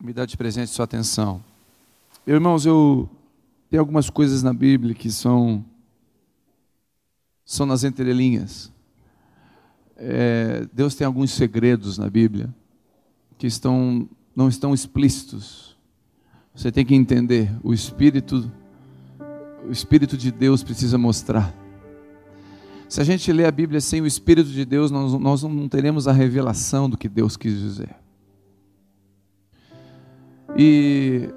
me dá de presente sua atenção. Irmãos, eu tenho algumas coisas na Bíblia que são são nas entrelinhas. É, Deus tem alguns segredos na Bíblia que estão não estão explícitos. Você tem que entender. O Espírito, o Espírito de Deus precisa mostrar. Se a gente lê a Bíblia sem o Espírito de Deus, nós, nós não teremos a revelação do que Deus quis dizer. E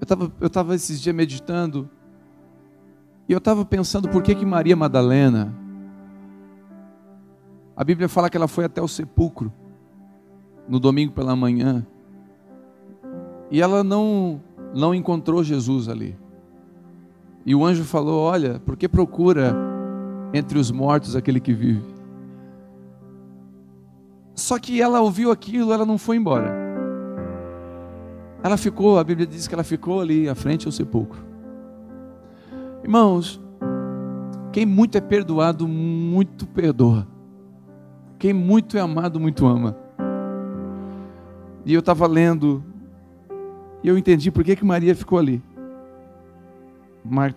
eu estava eu tava esses dias meditando, e eu estava pensando por que, que Maria Madalena, a Bíblia fala que ela foi até o sepulcro, no domingo pela manhã, e ela não, não encontrou Jesus ali. E o anjo falou: Olha, por que procura entre os mortos aquele que vive? Só que ela ouviu aquilo, ela não foi embora. Ela ficou, a Bíblia diz que ela ficou ali à frente ao sepulcro. Irmãos, quem muito é perdoado, muito perdoa. Quem muito é amado, muito ama. E eu estava lendo, e eu entendi por que, que Maria ficou ali. Mar...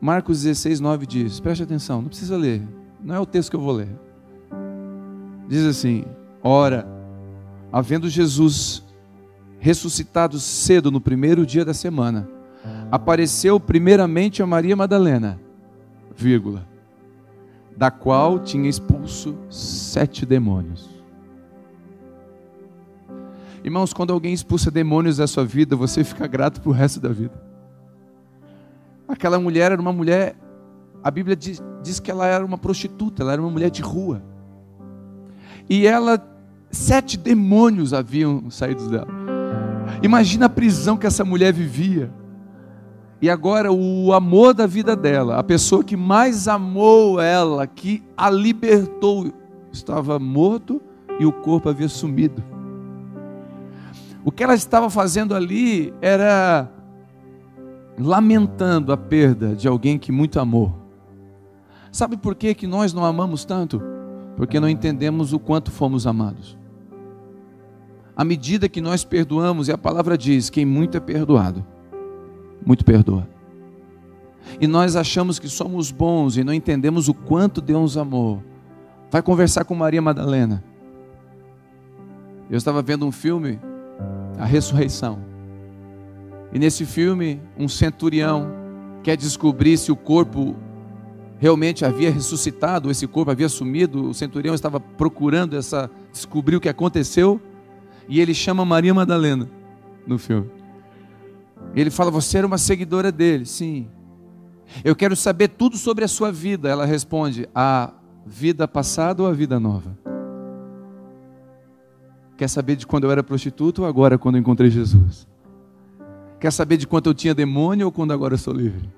Marcos 16, 9 diz: preste atenção, não precisa ler, não é o texto que eu vou ler. Diz assim: Ora, havendo Jesus ressuscitado cedo no primeiro dia da semana, apareceu primeiramente a Maria Madalena, vírgula, da qual tinha expulso sete demônios. Irmãos, quando alguém expulsa demônios da sua vida, você fica grato para o resto da vida. Aquela mulher era uma mulher, a Bíblia diz, diz que ela era uma prostituta, ela era uma mulher de rua. E ela, sete demônios haviam saído dela. Imagina a prisão que essa mulher vivia. E agora o amor da vida dela, a pessoa que mais amou ela, que a libertou, estava morto e o corpo havia sumido. O que ela estava fazendo ali era lamentando a perda de alguém que muito amou. Sabe por que, que nós não amamos tanto? Porque não entendemos o quanto fomos amados à medida que nós perdoamos, e a palavra diz: quem muito é perdoado, muito perdoa. E nós achamos que somos bons e não entendemos o quanto Deus amou. Vai conversar com Maria Madalena. Eu estava vendo um filme, A Ressurreição. E nesse filme, um centurião quer descobrir se o corpo realmente havia ressuscitado, esse corpo havia sumido. O centurião estava procurando essa descobrir o que aconteceu. E ele chama Maria Madalena no filme. Ele fala: Você era uma seguidora dele? Sim. Eu quero saber tudo sobre a sua vida. Ela responde: A vida passada ou a vida nova? Quer saber de quando eu era prostituta ou agora quando encontrei Jesus? Quer saber de quanto eu tinha demônio ou quando agora eu sou livre?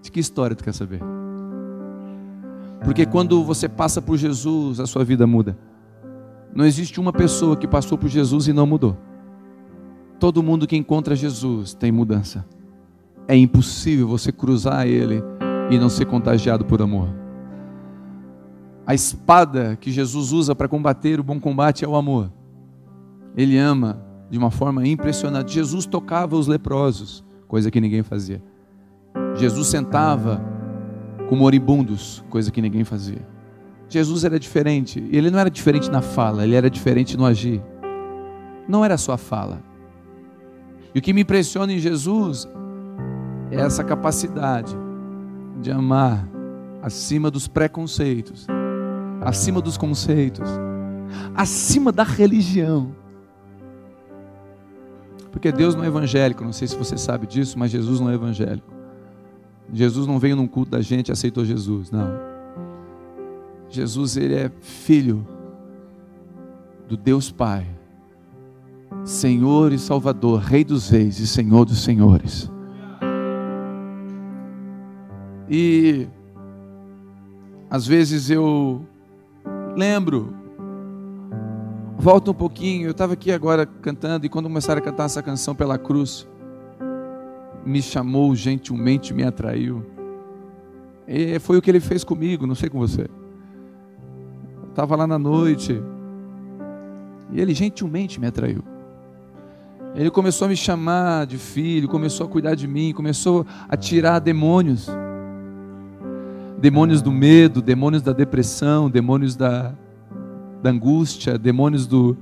De que história tu quer saber? Porque quando você passa por Jesus, a sua vida muda. Não existe uma pessoa que passou por Jesus e não mudou. Todo mundo que encontra Jesus tem mudança. É impossível você cruzar ele e não ser contagiado por amor. A espada que Jesus usa para combater o bom combate é o amor. Ele ama de uma forma impressionante. Jesus tocava os leprosos, coisa que ninguém fazia. Jesus sentava com moribundos, coisa que ninguém fazia. Jesus era diferente. Ele não era diferente na fala, ele era diferente no agir. Não era só a fala. E o que me impressiona em Jesus é essa capacidade de amar acima dos preconceitos, acima dos conceitos, acima da religião. Porque Deus não é evangélico, não sei se você sabe disso, mas Jesus não é evangélico. Jesus não veio num culto da gente e aceitou Jesus, não. Jesus ele é filho do Deus Pai, Senhor e Salvador, Rei dos Reis e Senhor dos Senhores. E às vezes eu lembro, volto um pouquinho, eu estava aqui agora cantando e quando começaram a cantar essa canção pela cruz, me chamou gentilmente, me atraiu. E foi o que ele fez comigo, não sei com você. Estava lá na noite. E ele gentilmente me atraiu. Ele começou a me chamar de filho, começou a cuidar de mim, começou a tirar demônios. Demônios do medo, demônios da depressão, demônios da, da angústia, demônios do,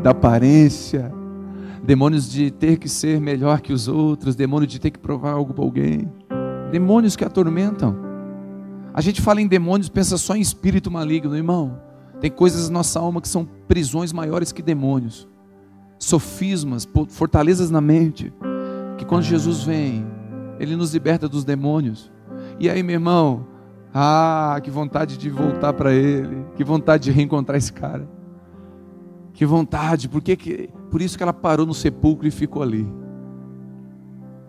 da aparência, demônios de ter que ser melhor que os outros, demônios de ter que provar algo para alguém, demônios que atormentam. A gente fala em demônios, pensa só em espírito maligno, irmão. Tem coisas na nossa alma que são prisões maiores que demônios sofismas, fortalezas na mente, que quando Jesus vem, ele nos liberta dos demônios. E aí, meu irmão, ah, que vontade de voltar para ele, que vontade de reencontrar esse cara. Que vontade, por que, que por isso que ela parou no sepulcro e ficou ali.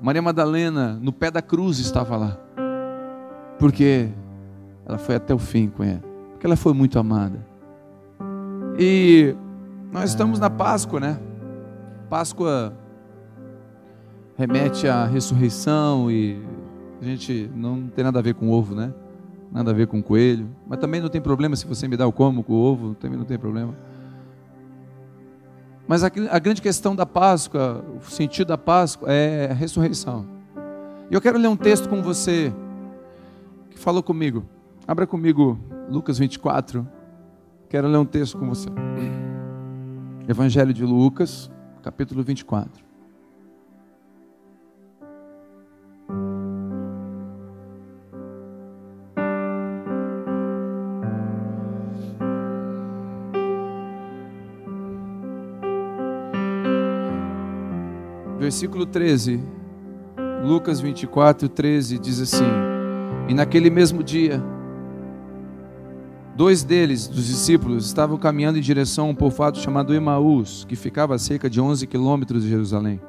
Maria Madalena, no pé da cruz, estava lá. Porque ela foi até o fim com ele. Porque ela foi muito amada. E nós estamos na Páscoa, né? Páscoa remete à ressurreição e a gente não tem nada a ver com ovo, né? Nada a ver com coelho. Mas também não tem problema se você me dá o como com o ovo, também não tem problema. Mas a, a grande questão da Páscoa, o sentido da Páscoa é a ressurreição. E eu quero ler um texto com você que falou comigo. Abra comigo Lucas 24. Quero ler um texto com você. Evangelho de Lucas, capítulo 24. Versículo 13, Lucas 24, 13 diz assim: E naquele mesmo dia, Dois deles, dos discípulos, estavam caminhando em direção a um povoado chamado Emaús, que ficava a cerca de 11 quilômetros de Jerusalém.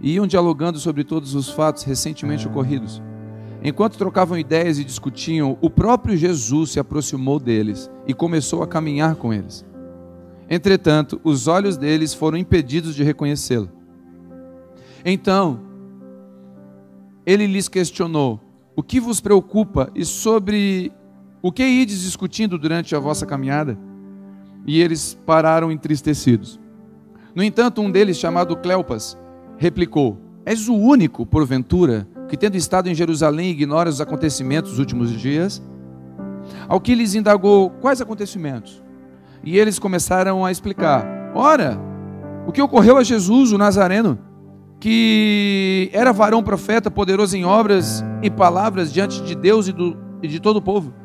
E iam dialogando sobre todos os fatos recentemente ocorridos. Enquanto trocavam ideias e discutiam, o próprio Jesus se aproximou deles e começou a caminhar com eles. Entretanto, os olhos deles foram impedidos de reconhecê-lo. Então, ele lhes questionou: O que vos preocupa e sobre o que ides discutindo durante a vossa caminhada? E eles pararam entristecidos. No entanto, um deles, chamado Cleopas, replicou: És o único, porventura, que tendo estado em Jerusalém ignora os acontecimentos dos últimos dias? Ao que lhes indagou quais acontecimentos? E eles começaram a explicar: Ora, o que ocorreu a Jesus, o Nazareno, que era varão profeta, poderoso em obras e palavras diante de Deus e, do, e de todo o povo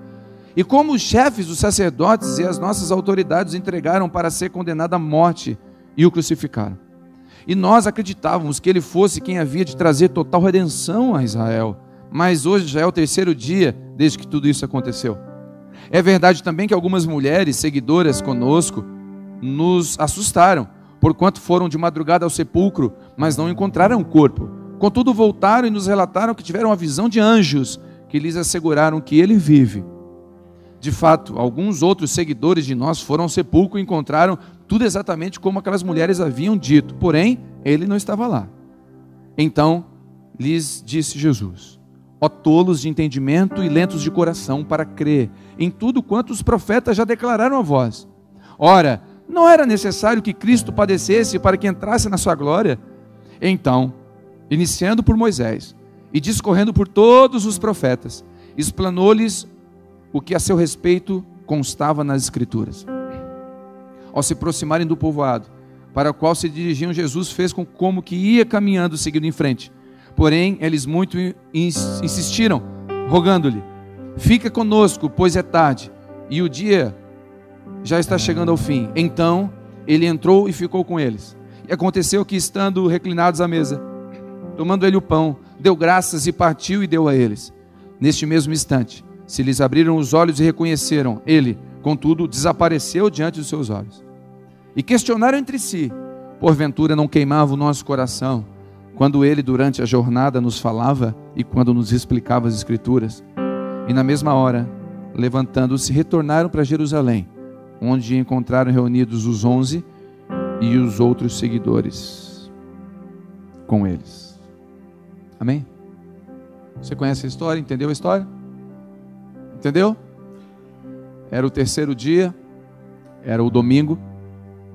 e como os chefes, os sacerdotes e as nossas autoridades entregaram para ser condenado à morte e o crucificaram. E nós acreditávamos que ele fosse quem havia de trazer total redenção a Israel. Mas hoje já é o terceiro dia desde que tudo isso aconteceu. É verdade também que algumas mulheres seguidoras conosco nos assustaram, porquanto foram de madrugada ao sepulcro, mas não encontraram o corpo. Contudo, voltaram e nos relataram que tiveram a visão de anjos que lhes asseguraram que ele vive. De fato, alguns outros seguidores de nós foram ao sepulcro e encontraram tudo exatamente como aquelas mulheres haviam dito, porém, ele não estava lá. Então lhes disse Jesus: Ó tolos de entendimento e lentos de coração para crer em tudo quanto os profetas já declararam a vós. Ora, não era necessário que Cristo padecesse para que entrasse na sua glória? Então, iniciando por Moisés e discorrendo por todos os profetas, explanou-lhes o que a seu respeito constava nas Escrituras. Ao se aproximarem do povoado, para o qual se dirigiam, Jesus fez com como que ia caminhando, seguindo em frente. Porém, eles muito insistiram, rogando-lhe: Fica conosco, pois é tarde, e o dia já está chegando ao fim. Então, ele entrou e ficou com eles. E aconteceu que, estando reclinados à mesa, tomando ele o pão, deu graças e partiu e deu a eles. Neste mesmo instante, se lhes abriram os olhos e reconheceram, ele, contudo, desapareceu diante dos seus olhos. E questionaram entre si: porventura não queimava o nosso coração quando ele, durante a jornada, nos falava e quando nos explicava as Escrituras? E na mesma hora, levantando-se, retornaram para Jerusalém, onde encontraram reunidos os onze e os outros seguidores com eles. Amém? Você conhece a história? Entendeu a história? Entendeu? Era o terceiro dia, era o domingo,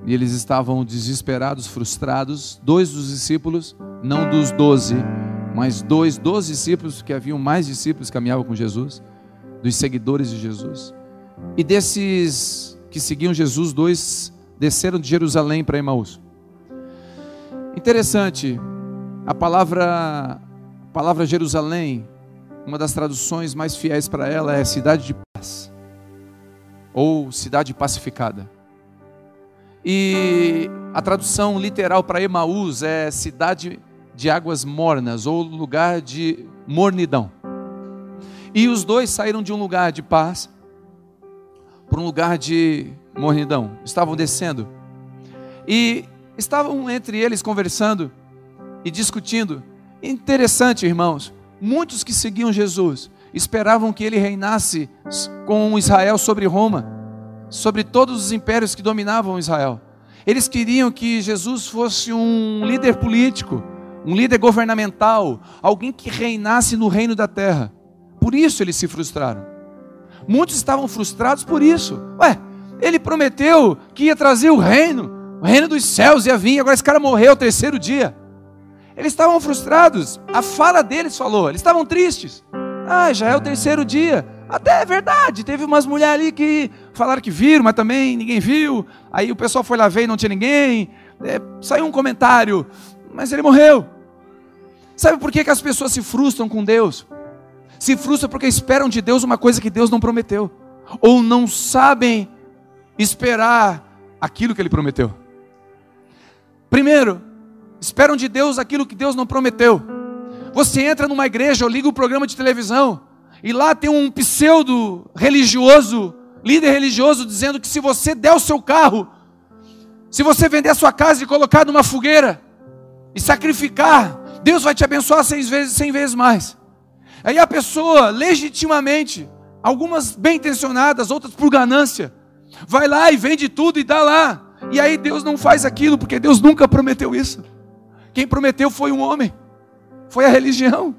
E eles estavam desesperados, frustrados. Dois dos discípulos, não dos doze, mas dois dos discípulos, que haviam mais discípulos que caminhavam com Jesus, dos seguidores de Jesus. E desses que seguiam Jesus, dois desceram de Jerusalém para Emaús. Interessante, a palavra, a palavra Jerusalém, uma das traduções mais fiéis para ela é cidade de paz, ou cidade pacificada. E a tradução literal para Emaús é cidade de águas mornas, ou lugar de mornidão. E os dois saíram de um lugar de paz para um lugar de mornidão. Estavam descendo. E estavam entre eles conversando e discutindo. Interessante, irmãos. Muitos que seguiam Jesus esperavam que ele reinasse com Israel sobre Roma, sobre todos os impérios que dominavam Israel. Eles queriam que Jesus fosse um líder político, um líder governamental, alguém que reinasse no reino da terra. Por isso eles se frustraram. Muitos estavam frustrados por isso. Ué, ele prometeu que ia trazer o reino, o reino dos céus ia vir, agora esse cara morreu o terceiro dia. Eles estavam frustrados. A fala deles falou, eles estavam tristes. Ah, já é o terceiro dia. Até é verdade, teve umas mulheres ali que falaram que viram, mas também ninguém viu. Aí o pessoal foi lá ver e não tinha ninguém. É, saiu um comentário, mas ele morreu. Sabe por que, que as pessoas se frustram com Deus? Se frustram porque esperam de Deus uma coisa que Deus não prometeu, ou não sabem esperar aquilo que Ele prometeu. Primeiro, esperam de Deus aquilo que Deus não prometeu. Você entra numa igreja ou liga o programa de televisão e lá tem um pseudo religioso, líder religioso, dizendo que se você der o seu carro, se você vender a sua casa e colocar numa fogueira e sacrificar, Deus vai te abençoar seis vezes, cem vezes mais. Aí a pessoa, legitimamente, algumas bem intencionadas, outras por ganância, vai lá e vende tudo e dá lá. E aí Deus não faz aquilo, porque Deus nunca prometeu isso. Quem prometeu foi um homem, foi a religião.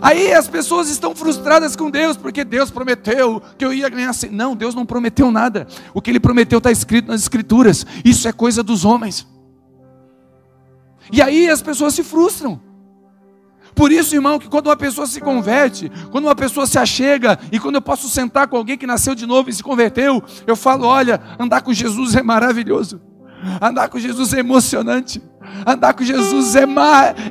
Aí as pessoas estão frustradas com Deus, porque Deus prometeu que eu ia ganhar. Não, Deus não prometeu nada. O que Ele prometeu está escrito nas Escrituras. Isso é coisa dos homens. E aí as pessoas se frustram. Por isso, irmão, que quando uma pessoa se converte, quando uma pessoa se achega, e quando eu posso sentar com alguém que nasceu de novo e se converteu, eu falo: olha, andar com Jesus é maravilhoso. Andar com Jesus é emocionante. Andar com Jesus é,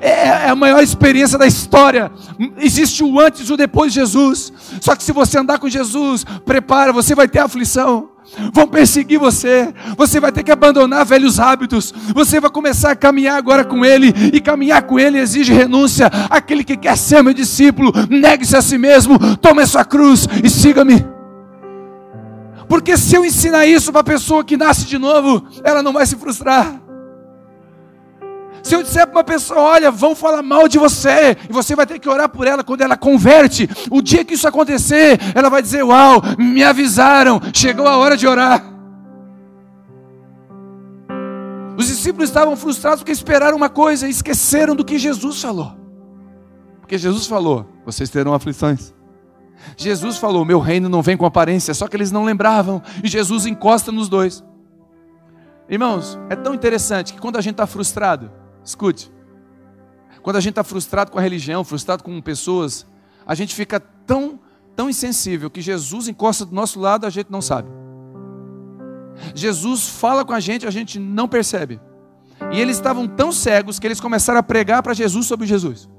é, é, a maior experiência da história. Existe o antes e o depois de Jesus. Só que se você andar com Jesus, prepara, você vai ter aflição. Vão perseguir você, você vai ter que abandonar velhos hábitos, você vai começar a caminhar agora com Ele, e caminhar com Ele exige renúncia. Aquele que quer ser meu discípulo, negue-se a si mesmo, tome a sua cruz e siga-me. Porque se eu ensinar isso para a pessoa que nasce de novo, ela não vai se frustrar. Se eu disser para uma pessoa, olha, vão falar mal de você, e você vai ter que orar por ela quando ela converte, o dia que isso acontecer, ela vai dizer: Uau, me avisaram, chegou a hora de orar. Os discípulos estavam frustrados porque esperaram uma coisa e esqueceram do que Jesus falou. Porque Jesus falou: Vocês terão aflições. Jesus falou: Meu reino não vem com aparência, só que eles não lembravam, e Jesus encosta nos dois. Irmãos, é tão interessante que quando a gente está frustrado, Escute. Quando a gente está frustrado com a religião, frustrado com pessoas, a gente fica tão, tão insensível que Jesus encosta do nosso lado, a gente não sabe. Jesus fala com a gente, a gente não percebe. E eles estavam tão cegos que eles começaram a pregar para Jesus sobre Jesus.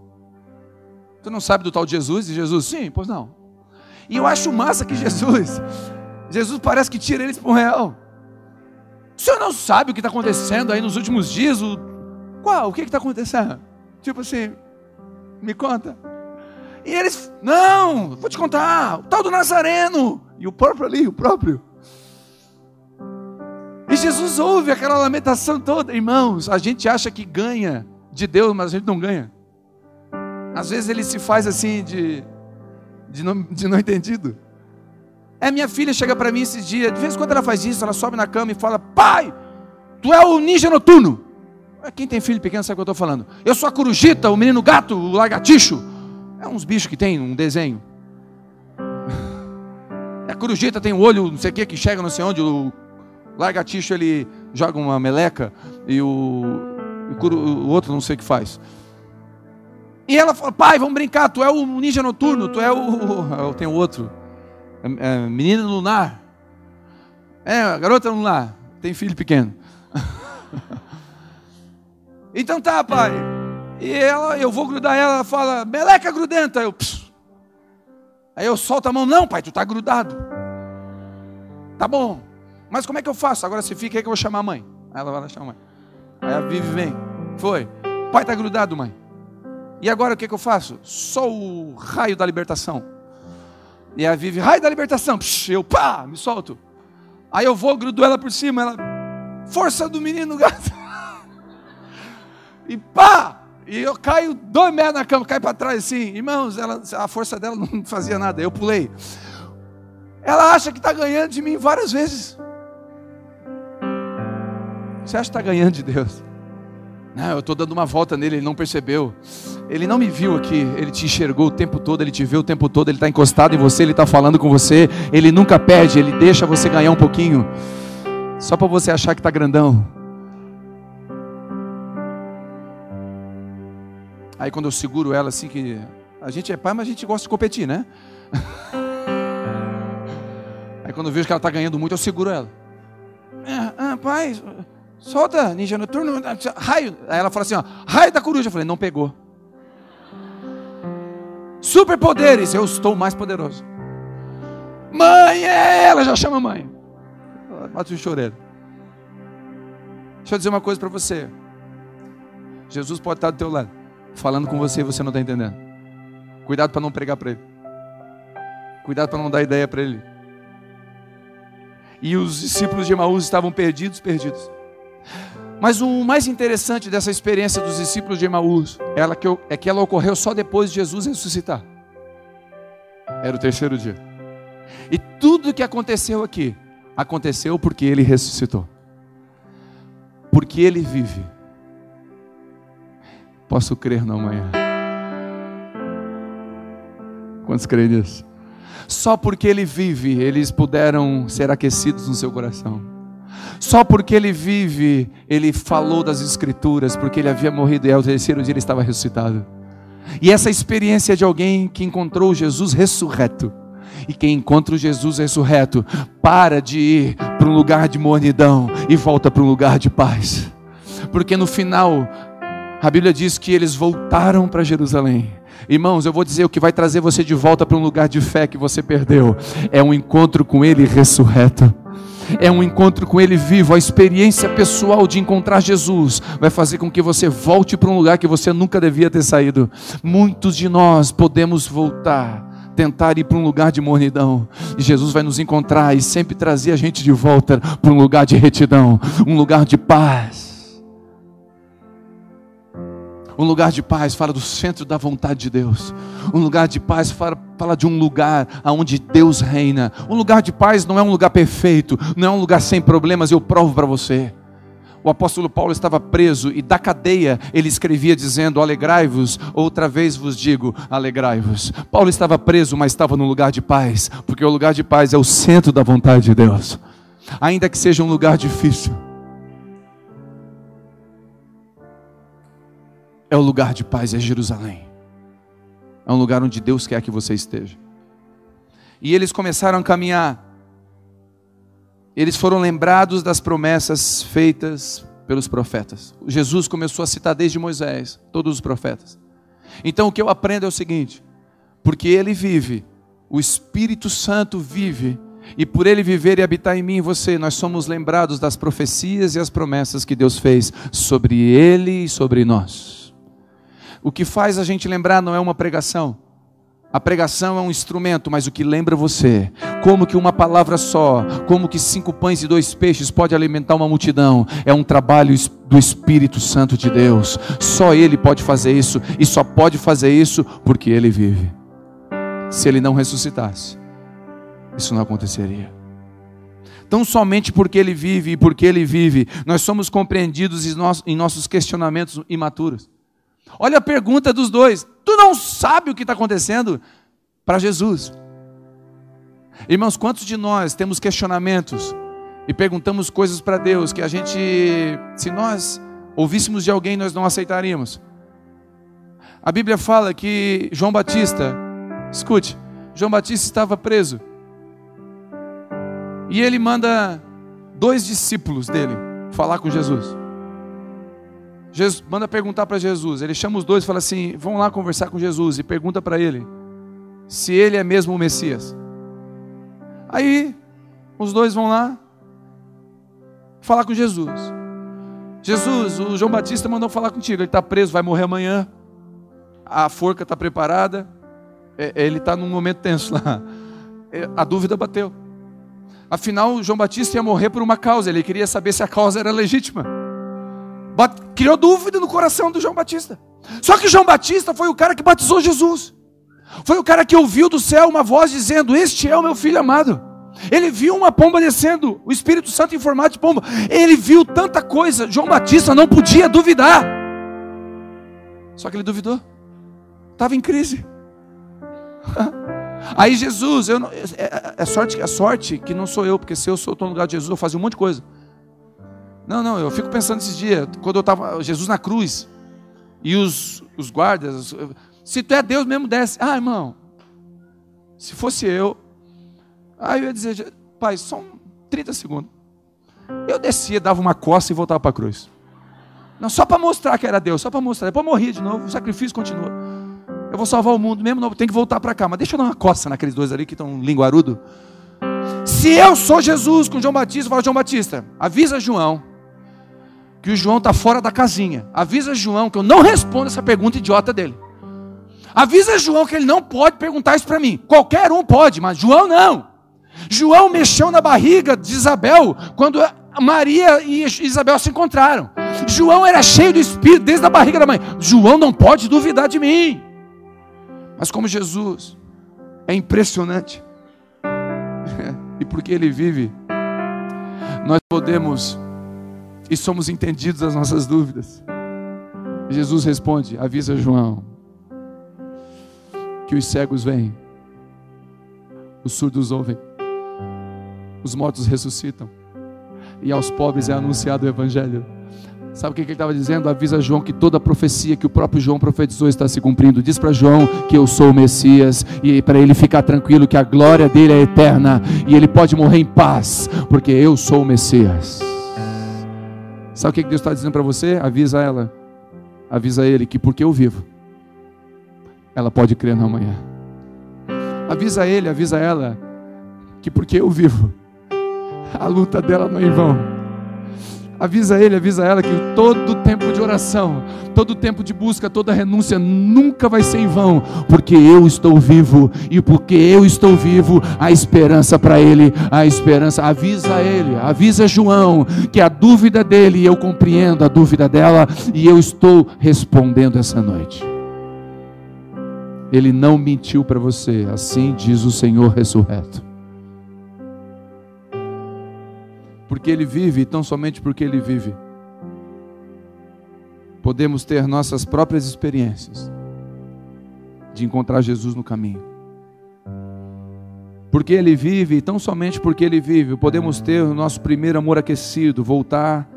Tu não sabe do tal de Jesus? E Jesus, sim, pois não. E eu acho massa que Jesus, Jesus parece que tira eles para o real. O senhor não sabe o que está acontecendo aí nos últimos dias? O qual? O que está acontecendo? Tipo assim, me conta. E eles, não, vou te contar, o tal do Nazareno. E o próprio ali, o próprio. E Jesus ouve aquela lamentação toda. Irmãos, a gente acha que ganha de Deus, mas a gente não ganha. Às vezes ele se faz assim de, de, não, de não entendido. É, minha filha chega para mim esses dias, de vez em quando ela faz isso, ela sobe na cama e fala: Pai, tu é o ninja noturno. Quem tem filho pequeno sabe o que eu estou falando. Eu sou a corujita, o menino gato, o lagartixo. É uns bichos que tem um desenho. A corujita tem um olho, não sei o que, que chega não sei onde. O lagartixo ele joga uma meleca e o, o outro não sei o que faz. E ela fala, pai, vamos brincar, tu é o ninja noturno, tu é o. Tem outro. É, é, menina lunar. É, garota lunar. Tem filho pequeno. então tá, pai. E ela, eu vou grudar ela, ela fala, meleca grudenta. Eu, pss. Aí eu solto a mão, não, pai, tu tá grudado. Tá bom. Mas como é que eu faço? Agora você fica aí que eu vou chamar a mãe. Aí ela vai lá chamar a mãe. Aí a Vivi vem. Foi. Pai tá grudado, mãe. E agora o que, que eu faço? Só o raio da libertação. E a Vivi, raio da libertação. Psh, eu, pá, me solto. Aí eu vou, grudo ela por cima. Ela, força do menino gato. E pá! E eu caio dois metros na cama, caio para trás assim. Irmãos, ela, a força dela não fazia nada. Eu pulei. Ela acha que está ganhando de mim várias vezes. Você acha que está ganhando de Deus? Não, eu estou dando uma volta nele, ele não percebeu. Ele não me viu aqui, ele te enxergou o tempo todo, ele te vê o tempo todo, ele está encostado em você, ele está falando com você, ele nunca perde, ele deixa você ganhar um pouquinho, só para você achar que está grandão. Aí quando eu seguro ela assim, que a gente é pai, mas a gente gosta de competir, né? Aí quando eu vejo que ela está ganhando muito, eu seguro ela. Ah, ah, pai, solta, ninja noturno, raio. Aí ela fala assim, ó, raio da coruja. Eu falei, não pegou. Superpoderes, eu estou mais poderoso. Mãe, é ela já chama mãe. Bate o choreiro. Deixa eu dizer uma coisa para você. Jesus pode estar do teu lado, falando com você e você não está entendendo. Cuidado para não pregar para ele. Cuidado para não dar ideia para ele. E os discípulos de Emaús estavam perdidos, perdidos. Mas o mais interessante dessa experiência dos discípulos de Emaús é que ela ocorreu só depois de Jesus ressuscitar. Era o terceiro dia. E tudo que aconteceu aqui, aconteceu porque ele ressuscitou. Porque ele vive. Posso crer na manhã. Quantos creem nisso? Só porque ele vive, eles puderam ser aquecidos no seu coração. Só porque ele vive, ele falou das Escrituras, porque ele havia morrido e ao terceiro dia ele estava ressuscitado. E essa experiência de alguém que encontrou Jesus ressurreto. E quem encontra o Jesus ressurreto, para de ir para um lugar de mornidão e volta para um lugar de paz. Porque no final, a Bíblia diz que eles voltaram para Jerusalém. Irmãos, eu vou dizer o que vai trazer você de volta para um lugar de fé que você perdeu. É um encontro com Ele ressurreto é um encontro com Ele vivo. A experiência pessoal de encontrar Jesus vai fazer com que você volte para um lugar que você nunca devia ter saído. Muitos de nós podemos voltar tentar ir para um lugar de mornidão. E Jesus vai nos encontrar e sempre trazer a gente de volta para um lugar de retidão, um lugar de paz. Um lugar de paz fala do centro da vontade de Deus. Um lugar de paz fala, fala de um lugar onde Deus reina. Um lugar de paz não é um lugar perfeito, não é um lugar sem problemas, eu provo para você. O apóstolo Paulo estava preso e da cadeia ele escrevia dizendo: Alegrai-vos, outra vez vos digo, alegrai-vos. Paulo estava preso, mas estava no lugar de paz, porque o lugar de paz é o centro da vontade de Deus, ainda que seja um lugar difícil. É o lugar de paz, é Jerusalém. É um lugar onde Deus quer que você esteja. E eles começaram a caminhar. Eles foram lembrados das promessas feitas pelos profetas. Jesus começou a citar desde Moisés, todos os profetas. Então o que eu aprendo é o seguinte: porque ele vive, o Espírito Santo vive, e por ele viver e habitar em mim e você, nós somos lembrados das profecias e as promessas que Deus fez sobre ele e sobre nós. O que faz a gente lembrar não é uma pregação. A pregação é um instrumento, mas o que lembra você, como que uma palavra só, como que cinco pães e dois peixes pode alimentar uma multidão, é um trabalho do Espírito Santo de Deus. Só Ele pode fazer isso e só pode fazer isso porque Ele vive. Se Ele não ressuscitasse, isso não aconteceria. Tão somente porque Ele vive e porque Ele vive, nós somos compreendidos em nossos questionamentos imaturos. Olha a pergunta dos dois: Tu não sabe o que está acontecendo? Para Jesus. Irmãos, quantos de nós temos questionamentos e perguntamos coisas para Deus que a gente, se nós ouvíssemos de alguém, nós não aceitaríamos. A Bíblia fala que João Batista, escute, João Batista estava preso. E ele manda dois discípulos dele falar com Jesus. Jesus manda perguntar para Jesus. Ele chama os dois e fala assim: vão lá conversar com Jesus e pergunta para ele se ele é mesmo o Messias. Aí os dois vão lá falar com Jesus. Jesus, o João Batista mandou falar contigo. Ele está preso, vai morrer amanhã. A forca está preparada. É, ele está num momento tenso lá. É, a dúvida bateu. Afinal, João Batista ia morrer por uma causa. Ele queria saber se a causa era legítima. Criou dúvida no coração do João Batista. Só que João Batista foi o cara que batizou Jesus. Foi o cara que ouviu do céu uma voz dizendo: Este é o meu filho amado. Ele viu uma pomba descendo, o Espírito Santo em formato de pomba. Ele viu tanta coisa. João Batista não podia duvidar. Só que ele duvidou. Estava em crise. Aí Jesus, eu não, é, é, é, sorte, é sorte que não sou eu, porque se eu sou no lugar de Jesus, eu fazia um monte de coisa. Não, não, eu fico pensando esses dias, quando eu estava, Jesus na cruz, e os, os guardas, se tu é Deus mesmo, desce. Ah, irmão, se fosse eu, aí eu ia dizer, pai, só 30 segundos. Eu descia, dava uma costa e voltava para a cruz. Não, só para mostrar que era Deus, só para mostrar. Depois morria de novo, o sacrifício continua. Eu vou salvar o mundo mesmo, não, tem que voltar para cá. Mas deixa eu dar uma costa naqueles dois ali que estão linguarudo. Se eu sou Jesus com João Batista, eu falo, João Batista, avisa João que o João está fora da casinha. Avisa João que eu não respondo essa pergunta idiota dele. Avisa João que ele não pode perguntar isso para mim. Qualquer um pode, mas João não. João mexeu na barriga de Isabel quando Maria e Isabel se encontraram. João era cheio do Espírito desde a barriga da mãe. João não pode duvidar de mim. Mas como Jesus é impressionante, e porque ele vive, nós podemos e somos entendidos das nossas dúvidas. Jesus responde: avisa João que os cegos vêm, os surdos ouvem, os mortos ressuscitam, e aos pobres é anunciado o Evangelho. Sabe o que ele estava dizendo? Avisa João que toda a profecia que o próprio João profetizou está se cumprindo. Diz para João que eu sou o Messias e para ele ficar tranquilo que a glória dele é eterna e ele pode morrer em paz, porque eu sou o Messias. Sabe o que Deus está dizendo para você? Avisa ela, avisa ele que porque eu vivo, ela pode crer no amanhã. Avisa ele, avisa ela que porque eu vivo, a luta dela não é em vão Avisa ele, avisa ela que todo tempo de oração, todo tempo de busca, toda renúncia nunca vai ser em vão, porque eu estou vivo e porque eu estou vivo, a esperança para ele, a esperança. Avisa ele, avisa João que a dúvida dele, eu compreendo a dúvida dela e eu estou respondendo essa noite. Ele não mentiu para você, assim diz o Senhor ressurreto. Porque Ele vive, e tão somente porque Ele vive, podemos ter nossas próprias experiências de encontrar Jesus no caminho. Porque Ele vive, e tão somente porque Ele vive, podemos ter o nosso primeiro amor aquecido, voltar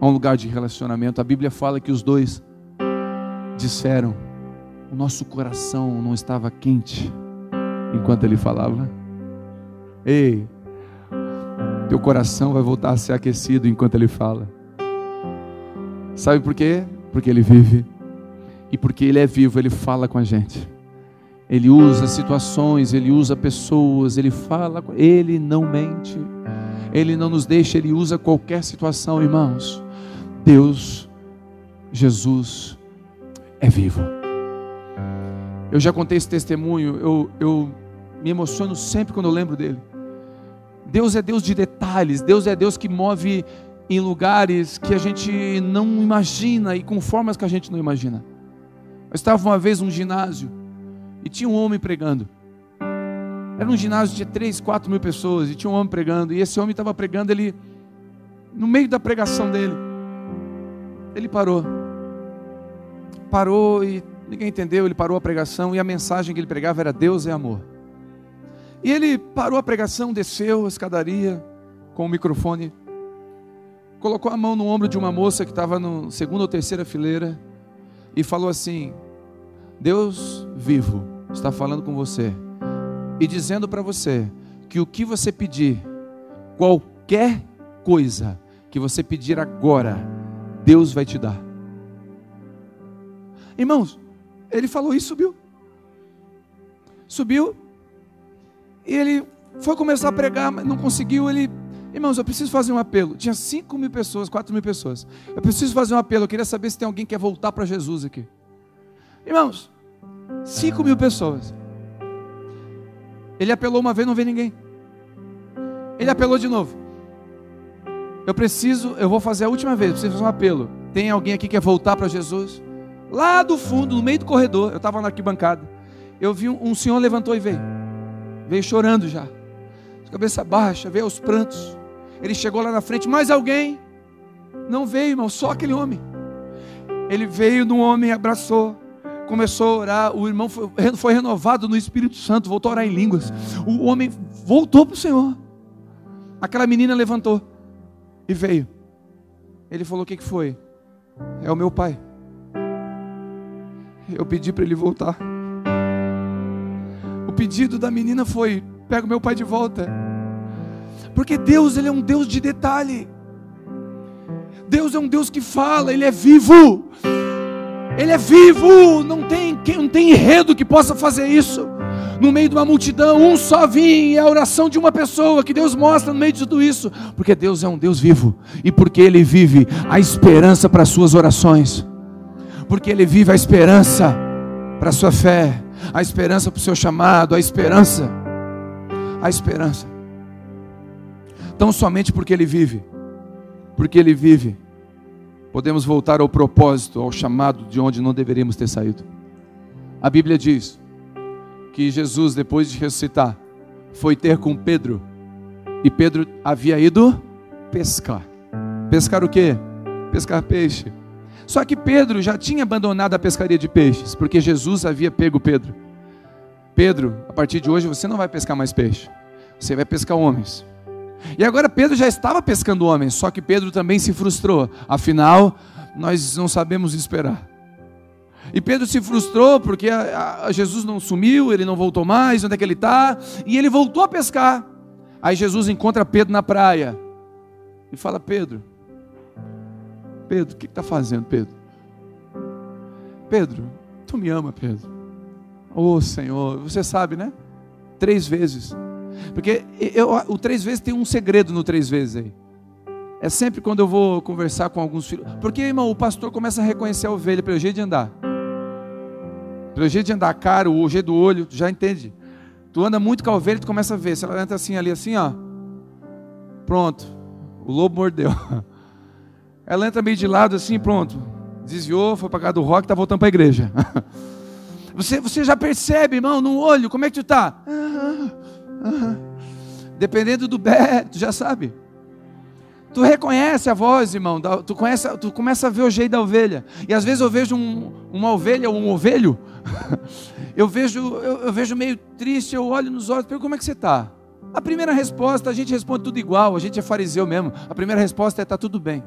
a um lugar de relacionamento. A Bíblia fala que os dois disseram: o nosso coração não estava quente enquanto Ele falava. Ei, teu coração vai voltar a ser aquecido enquanto Ele fala. Sabe por quê? Porque Ele vive. E porque Ele é vivo, Ele fala com a gente. Ele usa situações, Ele usa pessoas, Ele fala, Ele não mente. Ele não nos deixa, Ele usa qualquer situação, irmãos. Deus, Jesus, é vivo. Eu já contei esse testemunho, eu, eu me emociono sempre quando eu lembro dele. Deus é Deus de detalhes, Deus é Deus que move em lugares que a gente não imagina e com formas que a gente não imagina. Eu estava uma vez num ginásio e tinha um homem pregando. Era um ginásio de 3, 4 mil pessoas e tinha um homem pregando. E esse homem estava pregando, ele, no meio da pregação dele, ele parou. Parou e ninguém entendeu, ele parou a pregação e a mensagem que ele pregava era Deus é amor. E ele parou a pregação, desceu a escadaria, com o microfone, colocou a mão no ombro de uma moça que estava no segunda ou terceira fileira e falou assim: Deus vivo está falando com você e dizendo para você que o que você pedir, qualquer coisa que você pedir agora, Deus vai te dar. Irmãos, ele falou isso, subiu. Subiu e ele foi começar a pregar, mas não conseguiu. Ele, irmãos, eu preciso fazer um apelo. Tinha 5 mil pessoas, 4 mil pessoas. Eu preciso fazer um apelo. Eu queria saber se tem alguém que quer voltar para Jesus aqui. Irmãos, 5 mil pessoas. Ele apelou uma vez, não veio ninguém. Ele apelou de novo. Eu preciso, eu vou fazer a última vez, preciso fazer um apelo. Tem alguém aqui que quer voltar para Jesus? Lá do fundo, no meio do corredor, eu estava na arquibancada. Eu vi um, um senhor levantou e veio. Veio chorando já. Cabeça baixa, veio aos prantos. Ele chegou lá na frente, mais alguém? Não veio, irmão, só aquele homem. Ele veio no homem, abraçou, começou a orar. O irmão foi, foi renovado no Espírito Santo, voltou a orar em línguas. O homem voltou para o Senhor. Aquela menina levantou e veio. Ele falou: O que, que foi? É o meu pai. Eu pedi para ele voltar. O pedido da menina foi: Pega o meu pai de volta. Porque Deus, Ele é um Deus de detalhe. Deus é um Deus que fala, Ele é vivo. Ele é vivo, não tem, não tem enredo que possa fazer isso no meio de uma multidão, um só vinha, é a oração de uma pessoa que Deus mostra no meio de tudo isso, porque Deus é um Deus vivo e porque Ele vive a esperança para as suas orações, porque Ele vive a esperança para a sua fé, a esperança para o seu chamado, a esperança, a esperança. Então, somente porque Ele vive, porque Ele vive, podemos voltar ao propósito, ao chamado de onde não deveríamos ter saído. A Bíblia diz: que Jesus, depois de ressuscitar, foi ter com Pedro. E Pedro havia ido pescar. Pescar o quê? Pescar peixe. Só que Pedro já tinha abandonado a pescaria de peixes, porque Jesus havia pego Pedro. Pedro, a partir de hoje você não vai pescar mais peixe, você vai pescar homens. E agora Pedro já estava pescando homens, só que Pedro também se frustrou. Afinal, nós não sabemos esperar. E Pedro se frustrou porque a, a Jesus não sumiu, ele não voltou mais, onde é que ele está? E ele voltou a pescar. Aí Jesus encontra Pedro na praia e fala: Pedro, Pedro, o que está fazendo, Pedro? Pedro, tu me ama, Pedro. Oh Senhor, você sabe, né? Três vezes. Porque eu, o três vezes tem um segredo no três vezes aí. É sempre quando eu vou conversar com alguns filhos. Porque, irmão, o pastor começa a reconhecer a ovelha pelo jeito de andar. Pelo jeito de andar caro, o jeito do olho, já entende. Tu anda muito com a ovelha, tu começa a ver. Se ela entra assim, ali, assim, ó. Pronto. O lobo mordeu. Ela entra meio de lado assim, pronto. Desviou, foi para casa do rock, tá voltando para a igreja. Você, você já percebe, irmão, no olho, como é que tu tá? Dependendo do bé, tu já sabe. Tu reconhece a voz, irmão, tu, conhece, tu começa a ver o jeito da ovelha. E às vezes eu vejo um, uma ovelha ou um ovelho, eu vejo, eu, eu, vejo meio triste, eu olho nos olhos, pergunto como é que você está? A primeira resposta, a gente responde tudo igual, a gente é fariseu mesmo. A primeira resposta é está tudo bem.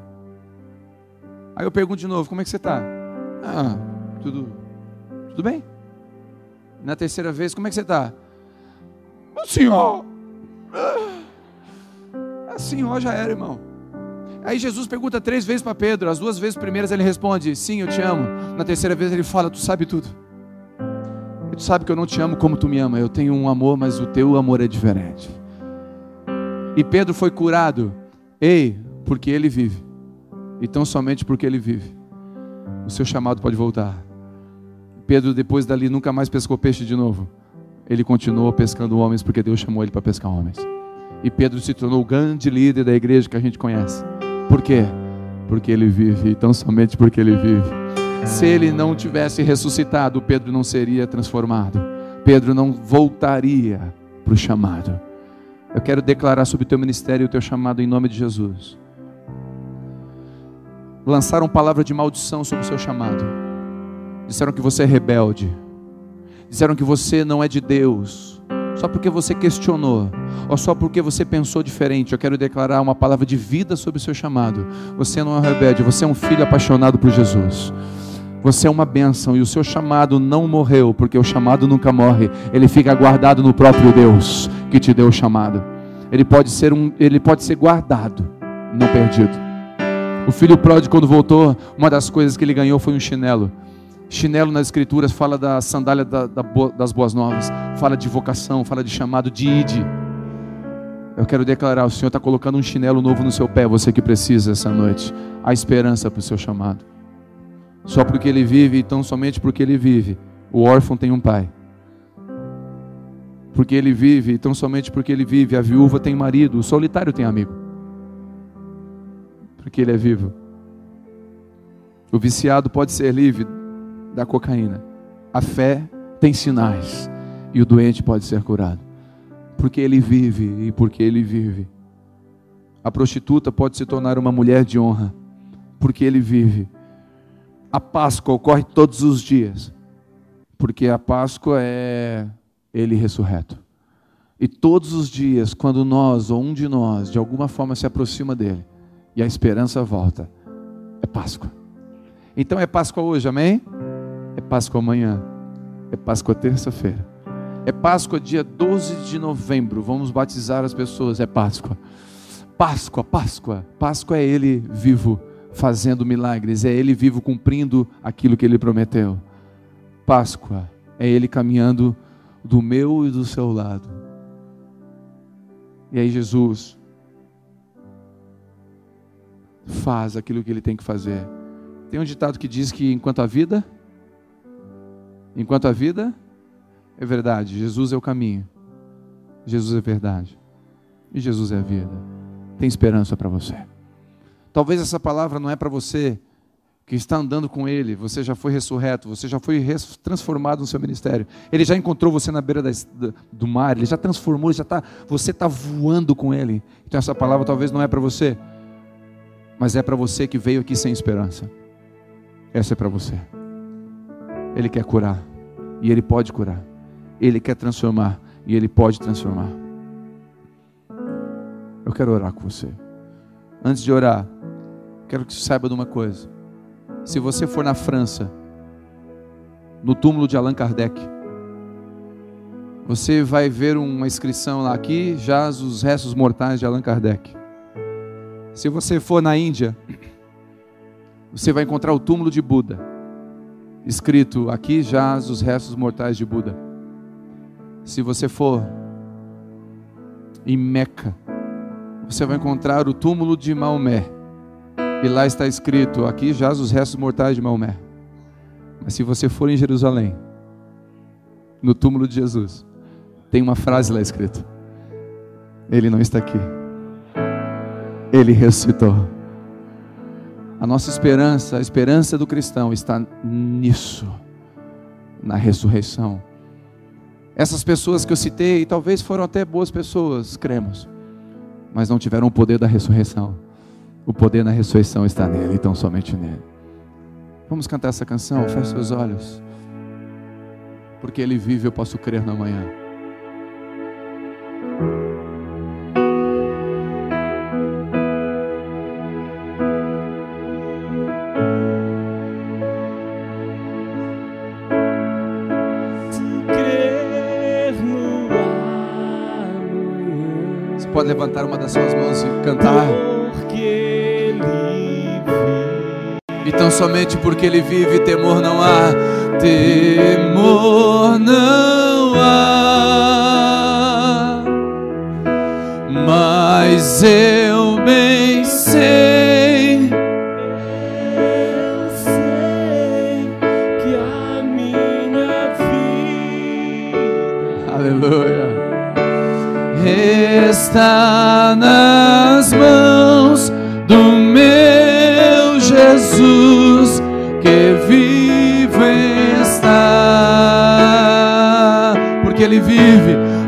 Aí eu pergunto de novo, como é que você está? Ah, tudo, tudo bem. Na terceira vez, como é que você está? O senhor. Assim, ó, já era, irmão. Aí Jesus pergunta três vezes para Pedro, as duas vezes primeiras ele responde: Sim, eu te amo. Na terceira vez ele fala: Tu sabe tudo. Tu sabe que eu não te amo como tu me ama. Eu tenho um amor, mas o teu amor é diferente. E Pedro foi curado, ei, porque ele vive. Então somente porque ele vive, o seu chamado pode voltar. Pedro, depois dali, nunca mais pescou peixe de novo. Ele continuou pescando homens porque Deus chamou ele para pescar homens. E Pedro se tornou o grande líder da igreja que a gente conhece. Por quê? Porque ele vive, e tão somente porque ele vive. Se ele não tivesse ressuscitado, Pedro não seria transformado. Pedro não voltaria para o chamado. Eu quero declarar sobre o teu ministério e o teu chamado em nome de Jesus. Lançaram palavra de maldição sobre o seu chamado. Disseram que você é rebelde. Disseram que você não é de Deus. só porque você questionou, ou só porque você pensou diferente, eu quero declarar uma palavra de vida sobre o seu chamado. Você não é um rebelde, você é um filho apaixonado por Jesus. Você é uma bênção e o seu chamado não morreu, porque o chamado nunca morre, ele fica guardado no próprio Deus que te deu o chamado. Ele pode ser um, ele pode ser guardado, não perdido. O filho pródigo quando voltou, uma das coisas que ele ganhou foi um chinelo. Chinelo nas escrituras fala da sandália da, da, das boas novas, fala de vocação, fala de chamado de ide. Eu quero declarar: o Senhor está colocando um chinelo novo no seu pé, você que precisa essa noite. Há esperança para o seu chamado. Só porque ele vive, então somente porque ele vive, o órfão tem um pai. Porque ele vive, então somente porque ele vive, a viúva tem marido, o solitário tem amigo. Porque ele é vivo. O viciado pode ser livre da cocaína. A fé tem sinais e o doente pode ser curado. Porque ele vive e porque ele vive. A prostituta pode se tornar uma mulher de honra, porque ele vive. A Páscoa ocorre todos os dias, porque a Páscoa é ele ressurreto. E todos os dias, quando nós ou um de nós de alguma forma se aproxima dele e a esperança volta, é Páscoa. Então é Páscoa hoje, amém? É Páscoa amanhã. É Páscoa terça-feira. É Páscoa dia 12 de novembro. Vamos batizar as pessoas. É Páscoa. Páscoa, Páscoa. Páscoa é Ele vivo fazendo milagres. É Ele vivo cumprindo aquilo que Ele prometeu. Páscoa é Ele caminhando do meu e do seu lado. E aí Jesus faz aquilo que Ele tem que fazer. Tem um ditado que diz que enquanto a vida Enquanto a vida é verdade, Jesus é o caminho, Jesus é verdade e Jesus é a vida. Tem esperança para você. Talvez essa palavra não é para você que está andando com Ele, você já foi ressurreto, você já foi transformado no seu ministério. Ele já encontrou você na beira do mar, Ele já transformou, já tá, você está voando com Ele. Então essa palavra talvez não é para você, mas é para você que veio aqui sem esperança. Essa é para você. Ele quer curar e Ele pode curar. Ele quer transformar e Ele pode transformar. Eu quero orar com você. Antes de orar, quero que você saiba de uma coisa. Se você for na França, no túmulo de Allan Kardec, você vai ver uma inscrição lá aqui, jaz os restos mortais de Allan Kardec. Se você for na Índia, você vai encontrar o túmulo de Buda escrito: Aqui jaz os restos mortais de Buda. Se você for em Meca, você vai encontrar o túmulo de Maomé. E lá está escrito: Aqui jaz os restos mortais de Maomé. Mas se você for em Jerusalém, no túmulo de Jesus, tem uma frase lá escrita: Ele não está aqui. Ele ressuscitou. A nossa esperança, a esperança do cristão está nisso, na ressurreição. Essas pessoas que eu citei, talvez foram até boas pessoas, cremos, mas não tiveram o poder da ressurreição. O poder na ressurreição está nele, então somente nele. Vamos cantar essa canção, feche seus olhos. Porque ele vive, eu posso crer na manhã. Pode levantar uma das suas mãos e cantar. Então somente porque ele vive, temor não há, temor não há.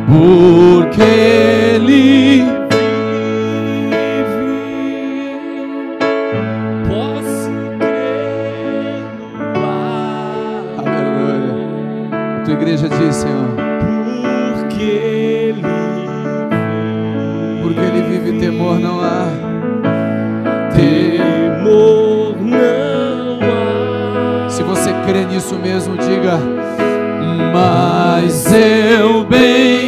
porque Ele vive, posso crer no lar. A tua igreja diz, Senhor, porque Ele vive, porque Ele vive, temor não há. Temor não há. Se você crê nisso mesmo, diga mas eu bem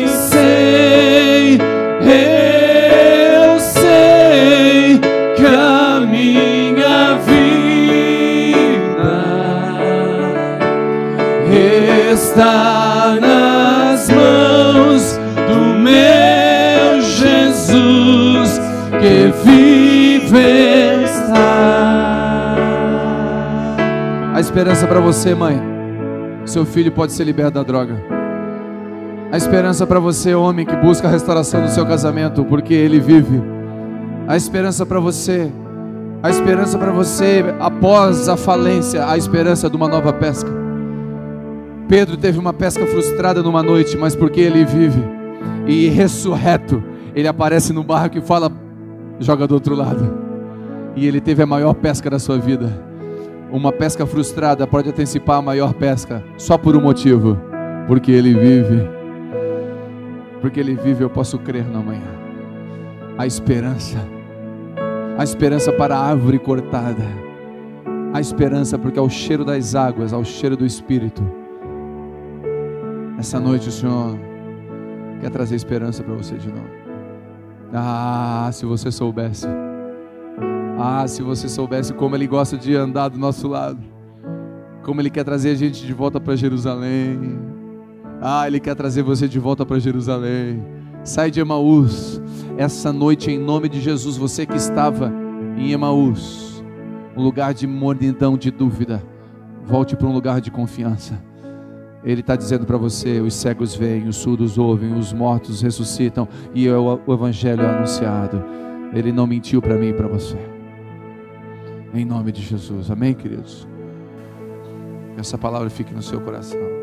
está nas mãos do meu Jesus que vive está. A esperança para você, mãe. Seu filho pode ser liberto da droga. A esperança para você, homem, que busca a restauração do seu casamento, porque ele vive. A esperança para você, a esperança para você após a falência, a esperança de uma nova pesca. Pedro teve uma pesca frustrada numa noite, mas porque ele vive e ressurreto, ele aparece no barco e fala: joga do outro lado. E ele teve a maior pesca da sua vida. Uma pesca frustrada pode antecipar a maior pesca só por um motivo: porque ele vive. Porque ele vive, eu posso crer na manhã. A esperança, a esperança para a árvore cortada, a esperança porque ao cheiro das águas, ao cheiro do Espírito. Essa noite o Senhor quer trazer esperança para você de novo. Ah, se você soubesse. Ah, se você soubesse como Ele gosta de andar do nosso lado. Como Ele quer trazer a gente de volta para Jerusalém. Ah, Ele quer trazer você de volta para Jerusalém. Sai de Emaús. Essa noite, em nome de Jesus, você que estava em Emaús, um lugar de mornidão, de dúvida, volte para um lugar de confiança. Ele está dizendo para você: os cegos veem, os surdos ouvem, os mortos ressuscitam, e é o Evangelho é anunciado. Ele não mentiu para mim e para você. Em nome de Jesus, amém, queridos? Que essa palavra fique no seu coração.